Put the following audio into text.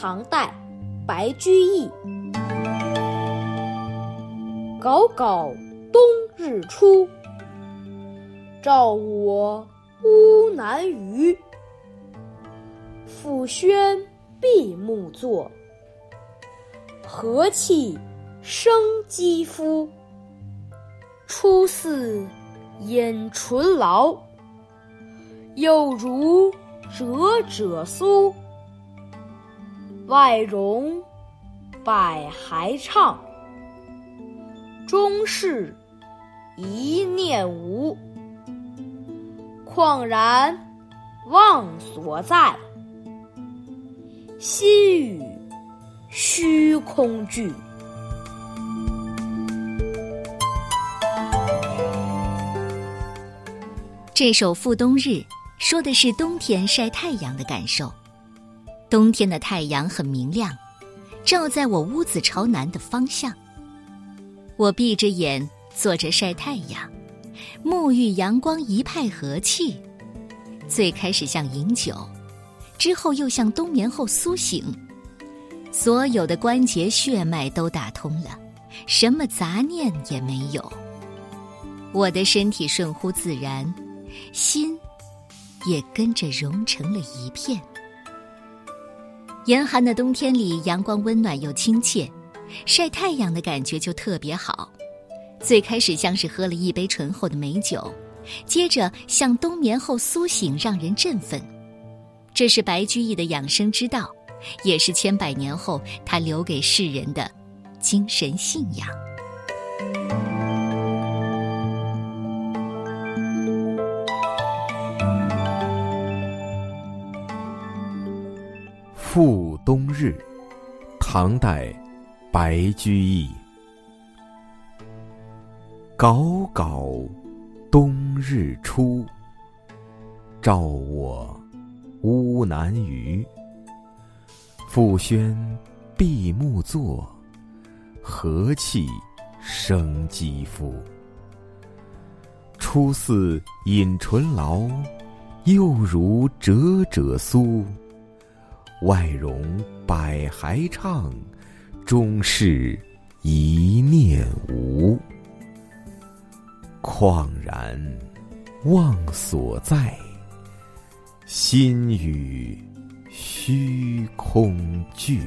唐代，白居易。杲杲冬日出，照我乌南隅。复轩闭目坐，和气生肌肤。初似饮醇醪，又如折者酥。外融百骸唱，终是一念无。旷然忘所在，心与虚空俱。这首《赴冬日》说的是冬天晒太阳的感受。冬天的太阳很明亮，照在我屋子朝南的方向。我闭着眼坐着晒太阳，沐浴阳光，一派和气。最开始像饮酒，之后又像冬眠后苏醒，所有的关节血脉都打通了，什么杂念也没有。我的身体顺乎自然。心也跟着融成了一片。严寒的冬天里，阳光温暖又亲切，晒太阳的感觉就特别好。最开始像是喝了一杯醇厚的美酒，接着像冬眠后苏醒，让人振奋。这是白居易的养生之道，也是千百年后他留给世人的精神信仰。《赴冬日》，唐代，白居易。杲杲冬日出，照我乌南隅。复轩闭目坐，和气生肌肤。初似饮醇醪，又如折赭酥。外容百骸唱，终是一念无。旷然忘所在，心与虚空俱。